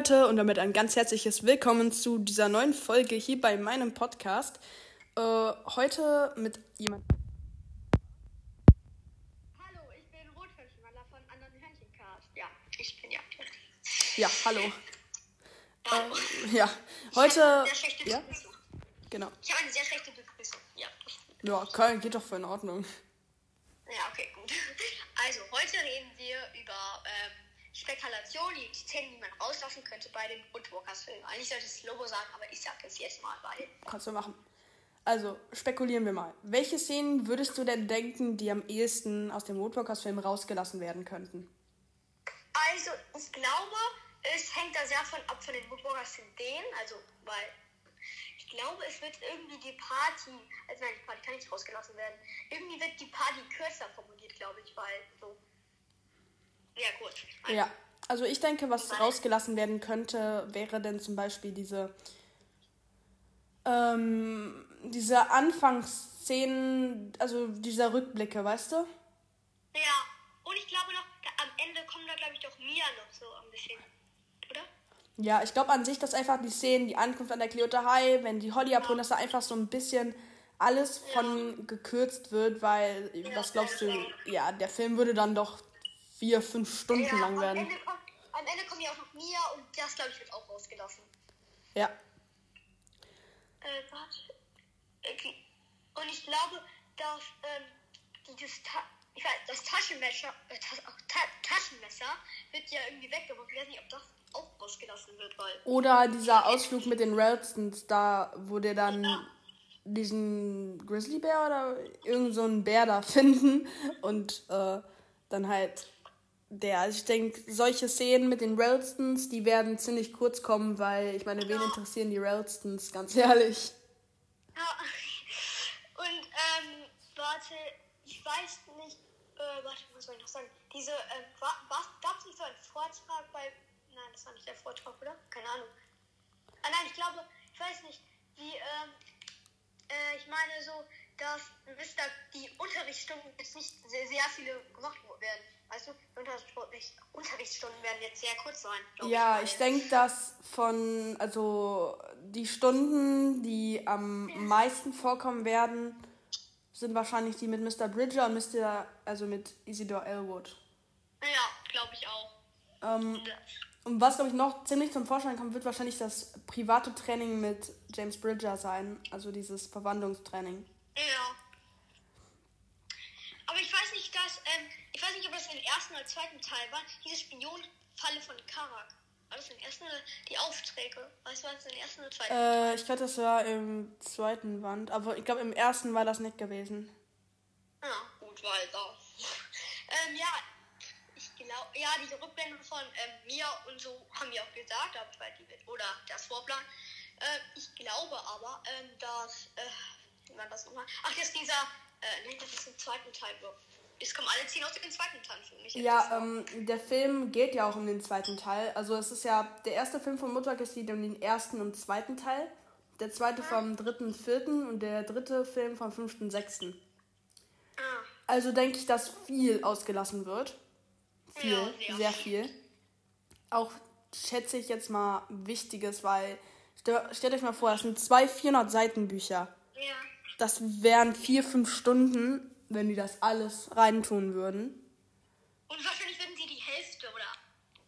Leute und damit ein ganz herzliches Willkommen zu dieser neuen Folge hier bei meinem Podcast. Äh, heute mit jemand. Hallo, ich bin Rotfischmaler von anderen Hörnchencast. Ja, ich bin ja. Ja, hallo. Hallo. Äh, ja, heute. Ich habe eine sehr schlechte Ja, Begrüßung. genau. Ich habe eine sehr schlechte Begrüßung. Ja. Ja, Köln geht doch voll in Ordnung. Ja, okay, gut. Also, heute reden wir über ähm, Spekulation, die Szenen, die man rauslassen könnte bei dem Woodwalkers-Film. Eigentlich sollte es Lobo sagen, aber ich sage es jetzt mal, weil. Kannst du machen. Also, spekulieren wir mal. Welche Szenen würdest du denn denken, die am ehesten aus dem Woodwalkers-Film rausgelassen werden könnten? Also, ich glaube, es hängt da sehr von ab von den Woodwalkers-Ideen. Also, weil ich glaube, es wird irgendwie die Party, also nein, die Party kann nicht rausgelassen werden. Irgendwie wird die Party kürzer formuliert, glaube ich, weil so. Ja. Also, Ja, ich denke, was rausgelassen werden könnte, wäre denn zum Beispiel diese, ähm, diese Anfangsszenen, also dieser Rückblicke, weißt du? Ja, und ich glaube noch, da, am Ende kommt da, glaube ich, doch Mia noch so ein bisschen. Oder? Ja, ich glaube an sich, dass einfach die Szenen, die Ankunft an der Cleota High, wenn die Holly abholen, dass da einfach so ein bisschen alles von gekürzt wird, weil, was glaubst du, ja, der Film würde dann doch vier, fünf Stunden lang am werden. Ende, kommt, am Ende kommt ja auch noch Mia und das, glaube ich, wird auch rausgelassen. Ja, Äh, warte. Okay. Und ich glaube, dass ähm, dieses Ta ich weiß, das Taschenmesser, äh, Tas Ta Taschenmesser wird ja irgendwie weggemacht. Ich weiß nicht, ob das auch rausgelassen wird, weil. Oder dieser Ausflug mit den Ralstons, da wo der dann diesen Grizzlybär oder irgend so einen Bär da finden und äh, dann halt der, also ich denke, solche Szenen mit den Ralstons, die werden ziemlich kurz kommen, weil ich meine, wen interessieren die Ralstons, ganz ehrlich. Ja. Und, ähm, warte, ich weiß nicht, äh, warte, was soll ich noch sagen? Diese, ähm, was, gab es nicht so einen Vortrag bei, nein, das war nicht der Vortrag, oder? Keine Ahnung. Ah, nein, ich glaube, ich weiß nicht, wie, ähm, äh, ich meine so, dass, wisst ihr, die Unterrichtsstunden jetzt nicht sehr, sehr viele gemacht werden. Weißt du, Unterrichtsstunden werden jetzt sehr kurz sein. Ja, weil- ich denke, dass von, also die Stunden, die am meisten vorkommen werden, sind wahrscheinlich die mit Mr. Bridger und Mr., also mit Isidore Elwood. Ja, glaube ich auch. Ähm, und was, glaube ich, noch ziemlich zum Vorschein kommt, wird wahrscheinlich das private Training mit James Bridger sein. Also dieses Verwandlungstraining. Ja. Aber ich weiß nicht, dass, ähm, ich weiß nicht, ob das im ersten oder zweiten Teil war, diese Spionfalle von Karak. War das im ersten oder die Aufträge? Weißt du, war das im ersten oder zweiten? Äh, ich glaube, das war im zweiten Band. Aber ich glaube, im ersten war das nicht gewesen. Ja, gut, weil da. ähm, ja, ich glaube, ja, diese Rückblenden von ähm, mir und so haben wir auch gesagt, aber die oder das Vorplan. Ähm, ich glaube aber, ähm, dass, äh, wie war das nochmal? Ach, dass dieser, äh, nee, das ist im zweiten Teil. so. Es kommen alle zehn aus dem zweiten Teil für mich. Ja, ähm, der Film geht ja auch um den zweiten Teil. Also es ist ja der erste Film von Mutter geht um den ersten und zweiten Teil. Der zweite vom dritten und vierten und der dritte Film vom fünften und sechsten. Ah, Also denke ich, dass viel ausgelassen wird. Viel, Ja, sehr sehr viel. Auch schätze ich jetzt mal Wichtiges, weil stell- stellt euch mal vor, das sind zwei 400 Seiten Bücher. ja. Das wären vier, fünf Stunden, wenn die das alles reintun würden. Und wahrscheinlich würden sie die Hälfte oder,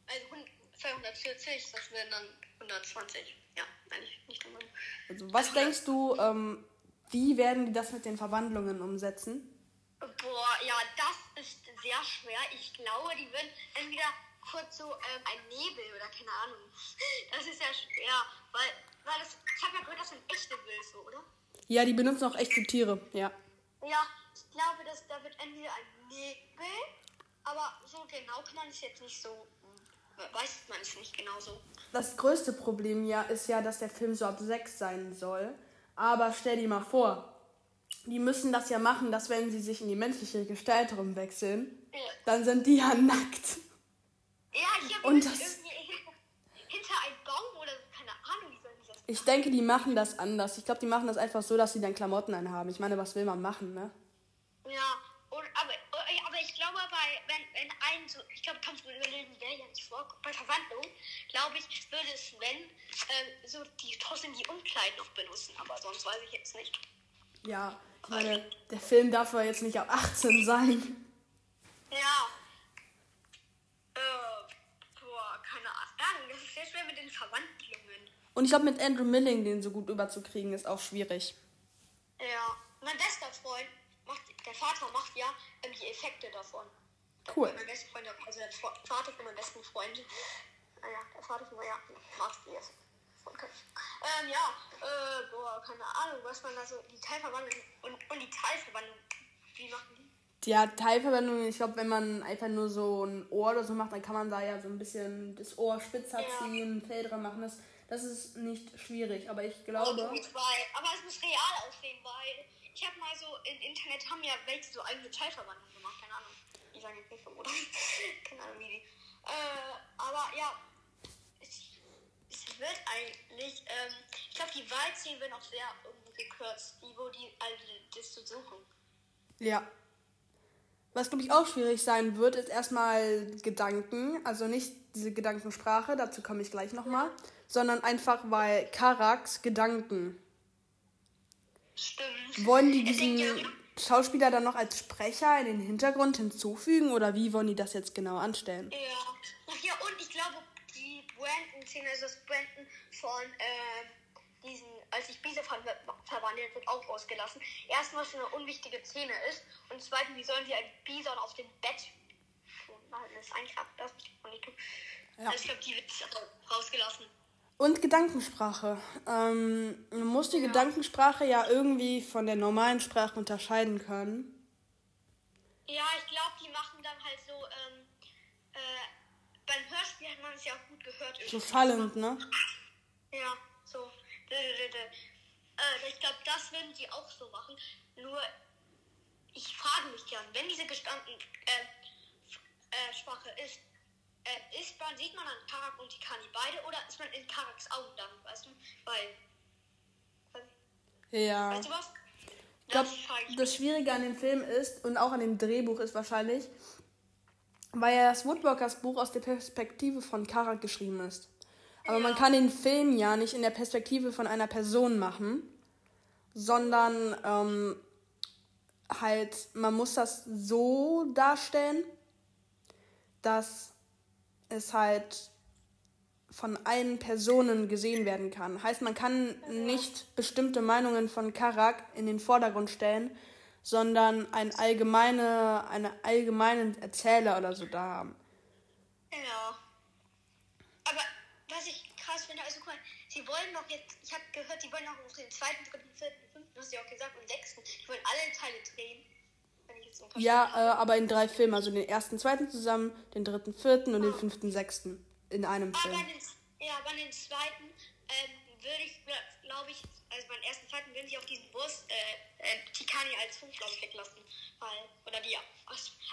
also 100 240, das wären dann 120. Ja, eigentlich nicht immer. Also was denkst du, ähm, wie werden die das mit den Verwandlungen umsetzen? Boah, ja, das ist sehr schwer. Ich glaube, die würden entweder kurz so ähm, ein Nebel oder keine Ahnung. Das ist ja schwer, weil, weil das, ich habe ja gehört, das sind echte Wölfe, oder? Ja, die benutzen auch echte Tiere, ja. Ja, ich glaube, dass da wird entweder ein Nebel, aber so genau kann man es jetzt nicht so, weiß man es nicht genau so. Das größte Problem ja ist ja, dass der Film so ab 6 sein soll. Aber stell dir mal vor, die müssen das ja machen, dass wenn sie sich in die menschliche Gestalt rumwechseln, Ja. dann sind die ja nackt. Ja, ich habe Und irgendwie das- hinter, einem Baum oder so, keine Ahnung, wie soll ich das Ich denke, die machen das anders. Ich glaube, die machen das einfach so, dass sie dann Klamotten anhaben. Ich meine, was will man machen, ne? Ja, und, aber, aber ich glaube, bei, wenn, wenn ein so, ich glaube, kannst du überlegen, wäre ja nicht vor, bei Verwandlung, glaube ich, würde Sven ähm, so die trotzdem die Umkleiden noch benutzen, aber sonst weiß ich jetzt nicht. Ja, ich meine, der Film darf ja jetzt nicht ab 18 sein. Ja. Äh, boah, keine Ahnung, das ist sehr schwer mit den Verwandlungen. Und ich glaube, mit Andrew Milling den so gut überzukriegen, ist auch schwierig. Ja, mein bester Freund macht, der Vater macht ja ähm, die Effekte davon. Cool. Mein bester Freund, also der Vater von meinem besten Freund. Naja, der Vater von ja, macht die jetzt. Ähm, ja, äh, boah, keine Ahnung, was man da so, die Teilverwandlung und, und die Teilverwandlung, wie machen die? Ja, Teilverwendung, ich glaube, wenn man einfach nur so ein Ohr oder so macht, dann kann man da ja so ein bisschen das Ohr spitzer Ja. ziehen, Fell dran machen. Das, das ist nicht schwierig, aber ich glaube. Und weil, aber es muss real aussehen, weil ich habe mal so im Internet haben ja welche so eigene Teilverwandlung gemacht, keine Ahnung. Jetzt nicht so, oder? keine Ahnung, wie die. Äh, aber ja, es, es wird eigentlich, ähm, ich glaube, die Wahlszenen werden auch sehr irgendwo gekürzt, die, wo die alle das zu suchen. Ja. Was, glaube ich, auch schwierig sein wird, ist erstmal Gedanken. Also nicht diese Gedankensprache, dazu komme ich gleich nochmal. Sondern einfach, weil Karax Gedanken. Stimmt. Wollen die diesen ja- Schauspieler dann noch als Sprecher in den Hintergrund hinzufügen oder wie wollen die das jetzt genau anstellen? Ja. Ach ja, und ich glaube, die Brandon-Szene, also das Brandon von äh, diesen, als sich Bisa ver verwandelt, wird auch ausgelassen. Erstmal, was eine unwichtige Szene ist. Und zweitens, wie sollen sie ein Bison auf dem Bett tun? Nein, das ist eigentlich ab, das nicht tun. Ja. Also ich glaube, die wird rausgelassen. Und Gedankensprache. Ähm, man muss die Gedankensprache ja irgendwie von der normalen Sprache unterscheiden können. Ja, ich glaube, die machen dann halt so, ähm, äh, beim Hörspiel hat man es ja auch gut gehört. So irgendwie. fallend, ne? Ja, so. Äh, ich glaube, das würden die auch so machen. Nur, ich frage mich gern, wenn diese gestanden äh, äh, Sprache ist, äh, ist man, sieht man dann Karak und Tikani beide oder ist man in Karaks Augen dann, weißt du? Weil, Ja. weißt du was? Ich glaube, Das Schwierige an dem Film ist und auch an dem Drehbuch ist wahrscheinlich, weil ja das Woodwalkers Buch aus der Perspektive von Karak geschrieben ist. Aber man Ja. kann den Film ja nicht in der Perspektive von einer Person machen, sondern ähm, halt, man muss das so darstellen, dass es halt von allen Personen gesehen werden kann. Heißt, man kann nicht bestimmte Meinungen von Karak in den Vordergrund stellen, sondern ein allgemeine, einen allgemeinen Erzähler oder so da haben. Ja. Aber was ich krass finde, also guck mal, sie wollen doch jetzt, ich habe gehört, sie wollen noch den zweiten, dritten, vierten, fünften, hast du ja auch gesagt, und sechsten. Die wollen alle Teile drehen. Ja, äh, aber in drei Filmen, also den ersten, zweiten zusammen, den dritten, vierten und den fünften, sechsten in einem Aber Film. den, ja, bei den zweiten ähm, würde ich, glaube ich, also beim ersten, zweiten würden sie auch diesen Bus, äh, äh, Tikani als ich, weglassen. Weil, oder die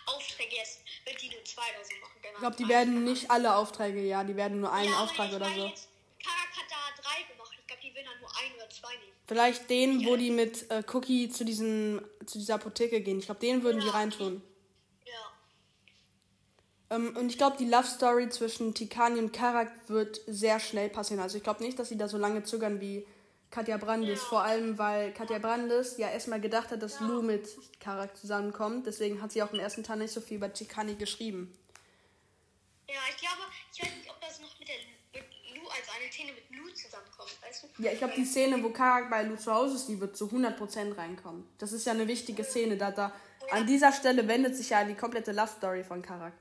Aufträge jetzt, wird die nur zwei oder so machen. Ich glaube, die werden nicht alle Aufträge, ja, die werden nur einen ja, aber Auftrag ich oder so. Jetzt, Karak hat da drei gemacht. Ich glaube, die würden dann nur ein oder zwei nehmen. Vielleicht den, wo die mit äh, Cookie zu, diesem, zu dieser Apotheke gehen. Ich glaube, den würden die Ja. reintun. Ja. Ähm, und ich glaube, die Love Story zwischen Tikani und Karak wird sehr schnell passieren. Also ich glaube nicht, dass sie da so lange zögern wie Katja Brandes. Ja. Vor allem, weil Katja Brandes ja erstmal gedacht hat, dass Lou mit Karak zusammenkommt. Deswegen hat sie auch im ersten Teil nicht so viel über Tikani geschrieben. Ja, ich glaube, ich weiß nicht, ob das noch mit der mit Lou, also eine Szene mit Lou zusammenkommt, weißt du? Ja, ich glaube, die Szene, wo Karak bei Lou zu Hause ist, die wird zu 100% reinkommen. Das ist ja eine wichtige Szene. Da, da, an dieser Stelle wendet sich ja die komplette Love Story von Karak.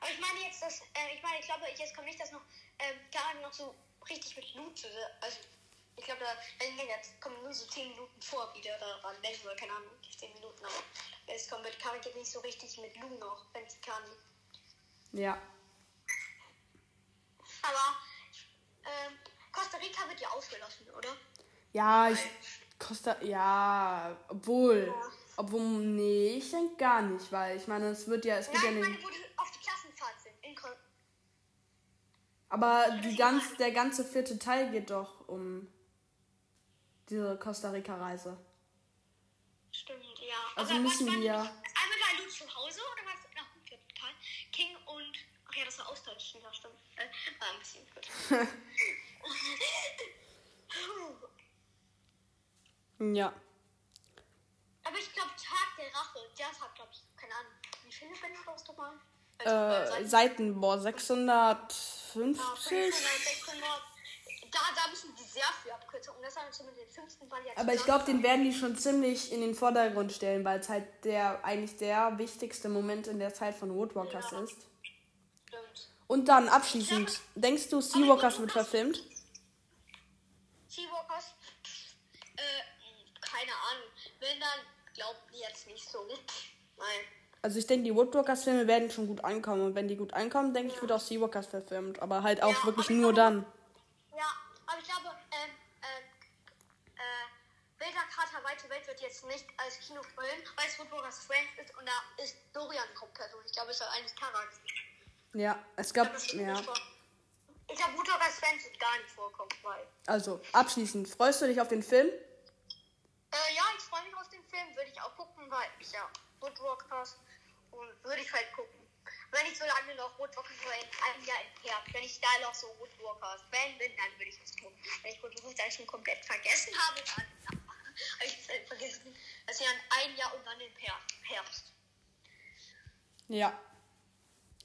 Aber ich meine jetzt, dass, äh, ich meine, ich glaube, jetzt kommt nicht, dass noch, ähm, Karak noch so richtig mit Lou zu, also, ich glaube, da, jetzt kommen nur so 10 Minuten vor wieder daran denken, oder keine Ahnung, 10 Minuten, aber es kommt mit Karak jetzt nicht so richtig mit Lou noch, wenn es kann. Ja. Aber, ähm, Costa Rica wird ja ausgelassen, oder? Ja, ich. Costa. Ja, obwohl. Ja. Obwohl, nee, ich denke gar nicht, weil ich meine, es wird ja, es wird ja Nein, ich meine, wo die auf die Klassenfahrt sind, in Kon Aber die ganz, der ganze vierte Teil geht doch um diese Costa Rica-Reise. Stimmt, ja. Also Aber müssen war wir- Einmal bei Lou zu Hause oder was nach dem vierten Teil? King und. Ach ja, ja. Aber ich glaube, Tag der Rache, das hat, glaube ich, keine Ahnung. Wie viele Bände brauchst du mal? Äh, Seiten, boah, 650. Ja, 500, 600. Da, da müssen die sehr viel abkürzen. Und das haben mit den fünften Band ja Aber ich glaube, den werden die schon ziemlich in den Vordergrund stellen, weil es halt der eigentlich der wichtigste Moment in der Zeit von Woodwalkers Ja. ist. Und dann abschließend, denkst du, Seawalkers wird verfilmt? Seawalkers? Äh, keine Ahnung. Wenn dann, glaubt die jetzt nicht so. Nein. Also ich denke, die Woodwalkers-Filme werden schon gut ankommen. Und wenn die gut ankommen, denke ich, wird auch Seawalkers verfilmt. Aber halt auch Ja, wirklich nur glaube- dann. Ja, aber ich glaube, ähm, ähm, äh, Wilder Kater Weite Welt wird jetzt nicht als Kinofilm, weil es Woodwalkers Friends ist und da ist Dorian Hauptperson. Ich glaube, es soll eigentlich Karak. Ja, es gab, Das steht ja. Ich glaube, Woodwalkers Friends wird gar nicht vorkommen, weil. Also, abschließend, freust du dich auf den Film? Äh, ja, ich freue mich auf den Film, würde ich auch gucken, weil ich ja Woodwalkers und würde ich halt gucken. Wenn ich so lange noch Woodwalkers in einem Jahr entfernt, wenn ich da noch so Woodwalkers Fan bin, dann würde ich das tun. Wenn ich Woodwalkers dann schon komplett vergessen habe, dann habe ich es halt vergessen. Das ist ja ein Jahr und dann im Her Herbst. Ja.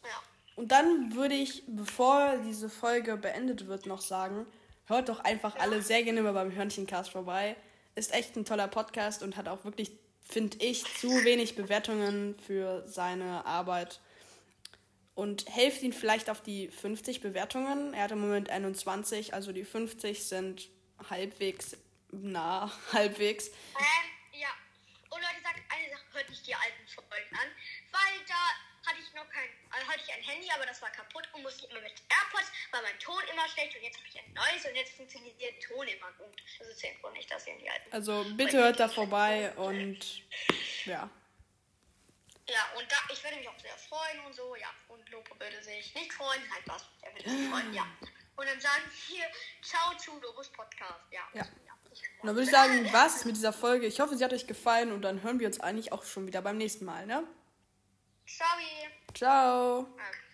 Ja. Und dann würde ich, bevor diese Folge beendet wird, noch sagen, hört doch einfach alle sehr gerne mal beim Hörnchencast vorbei. Ist echt ein toller Podcast und hat auch wirklich, finde ich, zu wenig Bewertungen für seine Arbeit. Und helft ihn vielleicht auf die 50 Bewertungen. Er hat im Moment 21, also die 50 sind halbwegs nah, halbwegs. Ähm, ja. Und Leute, sagt eine Sache, hört nicht die alten Folgen an, weil da hatte ich noch kein, also hatte ich ein Handy, aber das war kaputt und musste immer mit AirPods, weil mein Ton immer schlecht und jetzt habe ich ein neues und jetzt funktioniert der Ton immer gut. Also zählt wohl nicht, dass ihr die alten. Also bitte hört da vorbei und ja. Ja, und da, ich würde mich auch sehr freuen und so, ja. Und Lopo würde sich nicht freuen, halt was, er würde sich freuen, ja. Und dann sagen wir Ciao zu Lobos Podcast, ja. Ja. Und dann würde ich sagen, was ist mit dieser Folge? Ich hoffe, sie hat euch gefallen und dann hören wir uns eigentlich auch schon wieder beim nächsten Mal, ne? Ciao. Ciao! Okay.